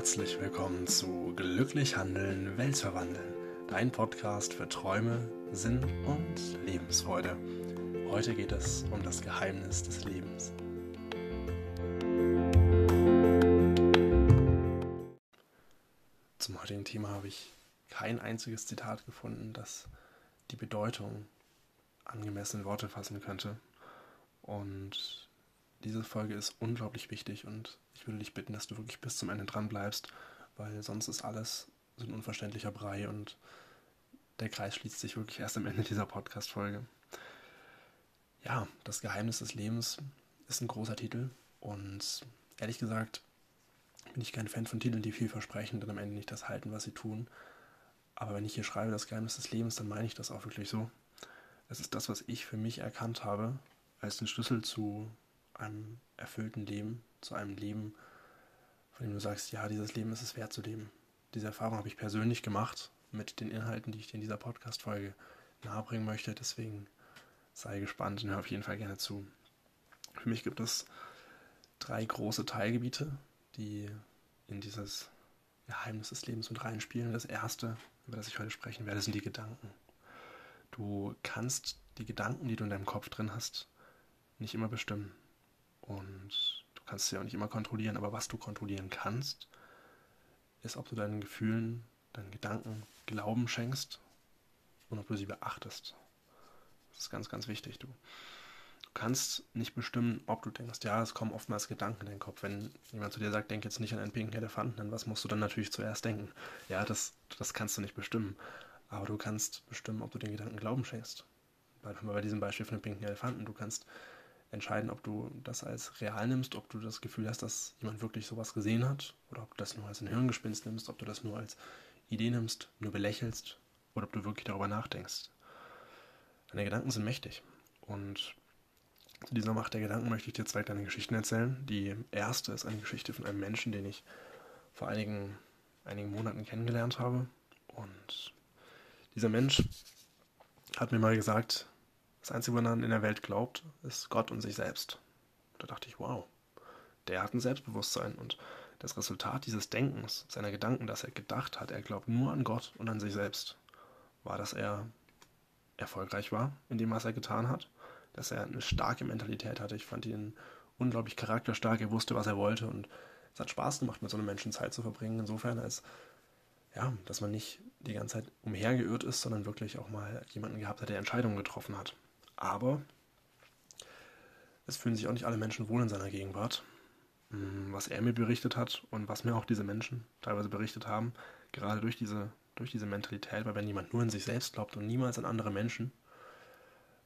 herzlich willkommen zu Glücklich Handeln, Welt verwandeln, dein Podcast für Träume, Sinn und Lebensfreude. Heute geht es um das Geheimnis des Lebens. Zum heutigen Thema habe ich kein einziges Zitat gefunden, das die Bedeutung angemessen Worte fassen könnte. Und diese Folge ist unglaublich wichtig und ich würde dich bitten, dass du wirklich bis zum Ende dran bleibst, weil sonst ist alles so ein unverständlicher Brei und der Kreis schließt sich wirklich erst am Ende dieser Podcast-Folge. Ja, das Geheimnis des Lebens ist ein großer Titel und ehrlich gesagt bin ich kein Fan von Titeln, die viel versprechen und am Ende nicht das halten, was sie tun. Aber wenn ich hier schreibe, das Geheimnis des Lebens, dann meine ich das auch wirklich so. Es ist das, was ich für mich erkannt habe, als den Schlüssel zu einem erfüllten Leben, zu einem Leben, von dem du sagst, ja, dieses Leben ist es wert zu leben. Diese Erfahrung habe ich persönlich gemacht mit den Inhalten, die ich dir in dieser Podcast-Folge nahebringen möchte. Deswegen sei gespannt und hör auf jeden Fall gerne zu. Für mich gibt es drei große Teilgebiete, die in dieses Geheimnis des Lebens mit reinspielen. Das erste, über das ich heute sprechen werde, sind die Gedanken. Du kannst die Gedanken, die du in deinem Kopf drin hast, nicht immer bestimmen. Und du kannst sie auch nicht immer kontrollieren, aber was du kontrollieren kannst, ist, ob du deinen Gefühlen, deinen Gedanken Glauben schenkst und ob du sie beachtest. Das ist ganz, ganz wichtig. Du, du kannst nicht bestimmen, ob du denkst, ja, es kommen oftmals Gedanken in deinen Kopf. Wenn jemand zu dir sagt, denk jetzt nicht an einen pinken Elefanten, dann was musst du dann natürlich zuerst denken? Ja, das, das kannst du nicht bestimmen. Aber du kannst bestimmen, ob du den Gedanken Glauben schenkst. Wir bei diesem Beispiel von dem pinken Elefanten. Du kannst entscheiden, ob du das als real nimmst, ob du das Gefühl hast, dass jemand wirklich sowas gesehen hat, oder ob du das nur als ein Hirngespinst nimmst, ob du das nur als Idee nimmst, nur belächelst, oder ob du wirklich darüber nachdenkst. Deine Gedanken sind mächtig. Und zu dieser Macht der Gedanken möchte ich dir zwei kleine Geschichten erzählen. Die erste ist eine Geschichte von einem Menschen, den ich vor einigen, einigen Monaten kennengelernt habe. Und dieser Mensch hat mir mal gesagt, das Einzige, woran er in der Welt glaubt, ist Gott und sich selbst. Da dachte ich, wow, der hat ein Selbstbewusstsein und das Resultat dieses Denkens, seiner Gedanken, dass er gedacht hat, er glaubt nur an Gott und an sich selbst, war, dass er erfolgreich war in dem, was er getan hat, dass er eine starke Mentalität hatte. Ich fand ihn unglaublich charakterstark, er wusste, was er wollte und es hat Spaß gemacht, mit so einem Menschen Zeit zu verbringen. Insofern, als ja, dass man nicht die ganze Zeit umhergeirrt ist, sondern wirklich auch mal jemanden gehabt hat, der Entscheidungen getroffen hat. Aber es fühlen sich auch nicht alle Menschen wohl in seiner Gegenwart. Hm, was er mir berichtet hat und was mir auch diese Menschen teilweise berichtet haben, gerade durch diese, durch diese Mentalität, weil wenn jemand nur in sich selbst glaubt und niemals an andere Menschen,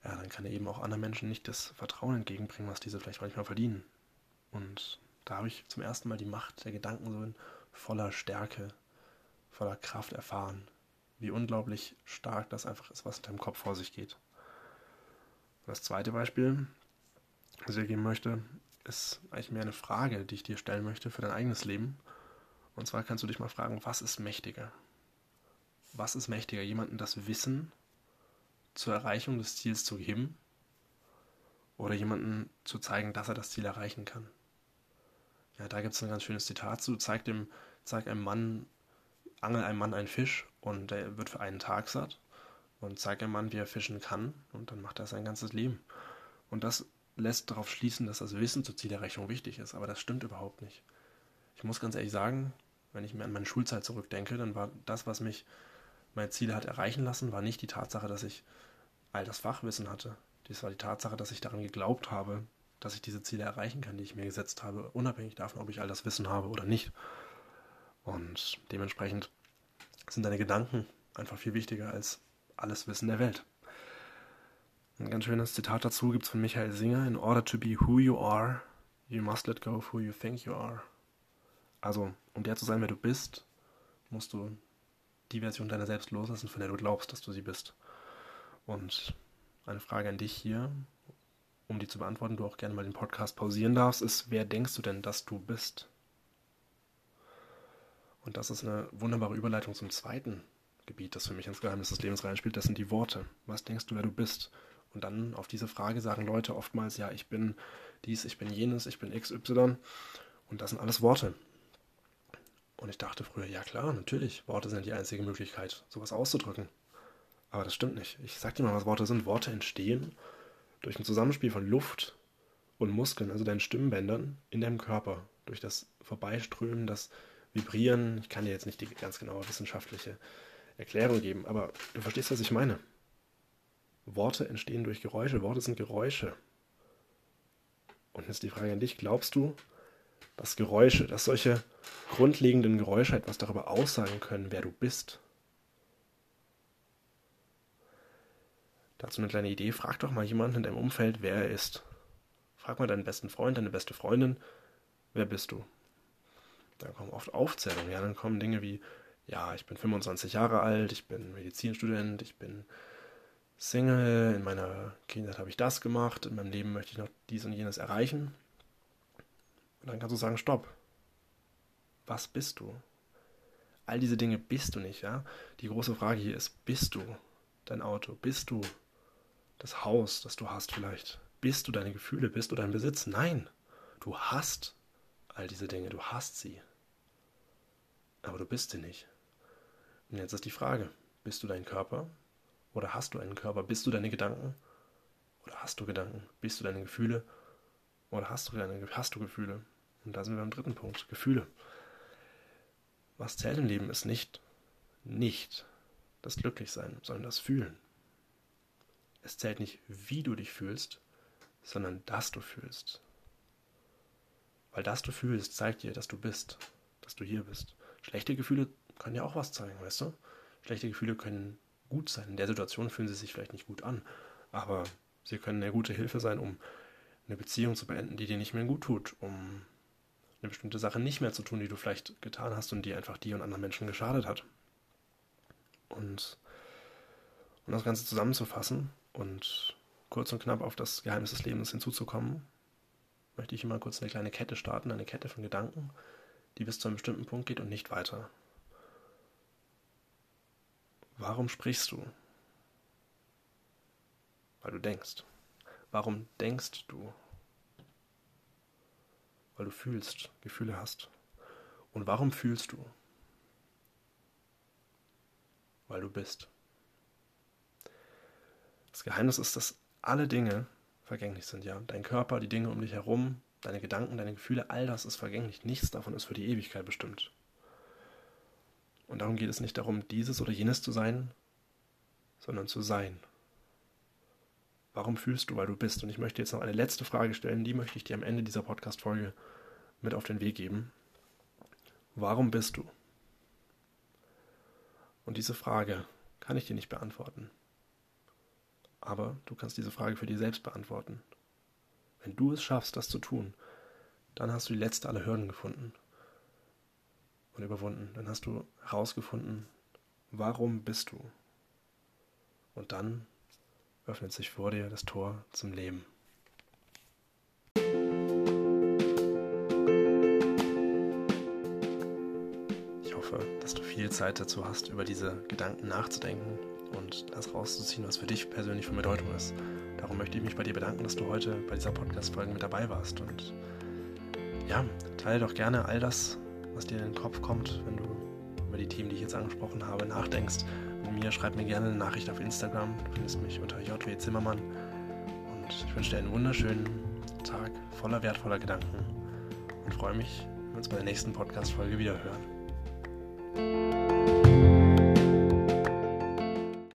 ja, dann kann er eben auch anderen Menschen nicht das Vertrauen entgegenbringen, was diese vielleicht manchmal verdienen. Und da habe ich zum ersten Mal die Macht der Gedanken so in voller Stärke, voller Kraft erfahren, wie unglaublich stark das einfach ist, was in deinem Kopf vor sich geht. Das zweite Beispiel, das ich dir geben möchte, ist eigentlich mehr eine Frage, die ich dir stellen möchte für dein eigenes Leben. Und zwar kannst du dich mal fragen, was ist mächtiger? Was ist mächtiger, jemandem das Wissen zur Erreichung des Ziels zu geben oder jemandem zu zeigen, dass er das Ziel erreichen kann? Ja, da gibt es ein ganz schönes Zitat zu. Zeig, dem, zeig einem Mann, angel einem Mann einen Fisch und der wird für einen Tag satt und zeigt einem Mann, wie er fischen kann und dann macht er sein ganzes Leben. Und das lässt darauf schließen, dass das Wissen zur Zielerreichung wichtig ist, aber das stimmt überhaupt nicht. Ich muss ganz ehrlich sagen, wenn ich mir an meine Schulzeit zurückdenke, dann war das, was mich meine Ziele hat erreichen lassen, war nicht die Tatsache, dass ich all das Fachwissen hatte. Dies war die Tatsache, dass ich daran geglaubt habe, dass ich diese Ziele erreichen kann, die ich mir gesetzt habe, unabhängig davon, ob ich all das Wissen habe oder nicht. Und dementsprechend sind deine Gedanken einfach viel wichtiger als alles Wissen der Welt. Ein ganz schönes Zitat dazu gibt es von Michael Singer: In order to be who you are, you must let go of who you think you are. Also, um der zu sein, wer du bist, musst du die Version deiner selbst loslassen, von der du glaubst, dass du sie bist. Und eine Frage an dich hier, um die zu beantworten, du auch gerne mal den Podcast pausieren darfst, ist, wer denkst du denn, dass du bist? Und das ist eine wunderbare Überleitung zum zweiten Gebiet, das für mich ins Geheimnis des Lebens reinspielt, das sind die Worte. Was denkst du, wer du bist? Und dann auf diese Frage sagen Leute oftmals, ja, ich bin dies, ich bin jenes, ich bin XY. Und das sind alles Worte. Und ich dachte früher, ja klar, natürlich, Worte sind die einzige Möglichkeit, sowas auszudrücken. Aber das stimmt nicht. Ich sag dir mal, was Worte sind. Worte entstehen durch ein Zusammenspiel von Luft und Muskeln, also deinen Stimmbändern in deinem Körper, durch das Vorbeiströmen, das Vibrieren. Ich kann dir jetzt nicht die ganz genaue wissenschaftliche Erklärung geben, aber du verstehst, was ich meine. Worte entstehen durch Geräusche. Worte sind Geräusche. Und jetzt die Frage an dich: Glaubst du, dass Geräusche, dass solche grundlegenden Geräusche etwas darüber aussagen können, wer du bist? Dazu eine kleine Idee: Frag doch mal jemanden in deinem Umfeld, wer er ist. Frag mal deinen besten Freund, deine beste Freundin, wer bist du? Da kommen oft Aufzählungen, ja, dann kommen Dinge wie, ja, ich bin 25 Jahre alt, ich bin Medizinstudent, ich bin Single, in meiner Kindheit habe ich das gemacht, in meinem Leben möchte ich noch dies und jenes erreichen. Und dann kannst du sagen, stopp. Was bist du? All diese Dinge bist du nicht, ja? Die große Frage hier ist, bist du dein Auto? Bist du das Haus, das du hast vielleicht? Bist du deine Gefühle? Bist du dein Besitz? Nein. Du hast all diese Dinge, du hast sie. Aber du bist sie nicht. Und jetzt ist die Frage, bist du dein Körper? Oder hast du einen Körper? Bist du deine Gedanken? Oder hast du Gedanken? Bist du deine Gefühle? Oder hast du, deine, hast du Gefühle? Und da sind wir am dritten Punkt, Gefühle. Was zählt im Leben ist nicht, nicht das Glücklichsein, sondern das Fühlen. Es zählt nicht, wie du dich fühlst, sondern dass du fühlst. Weil das du fühlst, zeigt dir, dass du bist, dass du hier bist. Schlechte Gefühle können ja auch was zeigen, weißt du? Schlechte Gefühle können gut sein. In der Situation fühlen sie sich vielleicht nicht gut an, aber sie können eine gute Hilfe sein, um eine Beziehung zu beenden, die dir nicht mehr gut tut, um eine bestimmte Sache nicht mehr zu tun, die du vielleicht getan hast und die einfach dir und anderen Menschen geschadet hat. Und um das Ganze zusammenzufassen und kurz und knapp auf das Geheimnis des Lebens hinzuzukommen, möchte ich immer kurz eine kleine Kette starten, eine Kette von Gedanken, die bis zu einem bestimmten Punkt geht und nicht weiter. Warum sprichst du? Weil du denkst. Warum denkst du? Weil du fühlst, Gefühle hast. Und warum fühlst du? Weil du bist. Das Geheimnis ist, dass alle Dinge vergänglich sind, ja. Dein Körper, die Dinge um dich herum, deine Gedanken, deine Gefühle, all das ist vergänglich. Nichts davon ist für die Ewigkeit bestimmt. Und darum geht es nicht darum, dieses oder jenes zu sein, sondern zu sein. Warum fühlst du, weil du bist? Und ich möchte jetzt noch eine letzte Frage stellen, die möchte ich dir am Ende dieser Podcast-Folge mit auf den Weg geben. Warum bist du? Und diese Frage kann ich dir nicht beantworten. Aber du kannst diese Frage für dich selbst beantworten. Wenn du es schaffst, das zu tun, dann hast du die letzte aller Hürden gefunden und überwunden. Dann hast du herausgefunden, warum bist du. Und dann öffnet sich vor dir das Tor zum Leben. Ich hoffe, dass du viel Zeit dazu hast, über diese Gedanken nachzudenken und das rauszuziehen, was für dich persönlich von Bedeutung ist. Darum möchte ich mich bei dir bedanken, dass du heute bei dieser Podcast-Folge mit dabei warst. Und ja, teile doch gerne all das, was dir in den Kopf kommt, wenn du über die Themen, die ich jetzt angesprochen habe, nachdenkst. Mit mir schreib mir gerne eine Nachricht auf Instagram. Du findest mich unter JW Zimmermann. Und ich wünsche dir einen wunderschönen Tag voller wertvoller Gedanken und freue mich, wenn wir uns bei der nächsten Podcast-Folge wieder hören.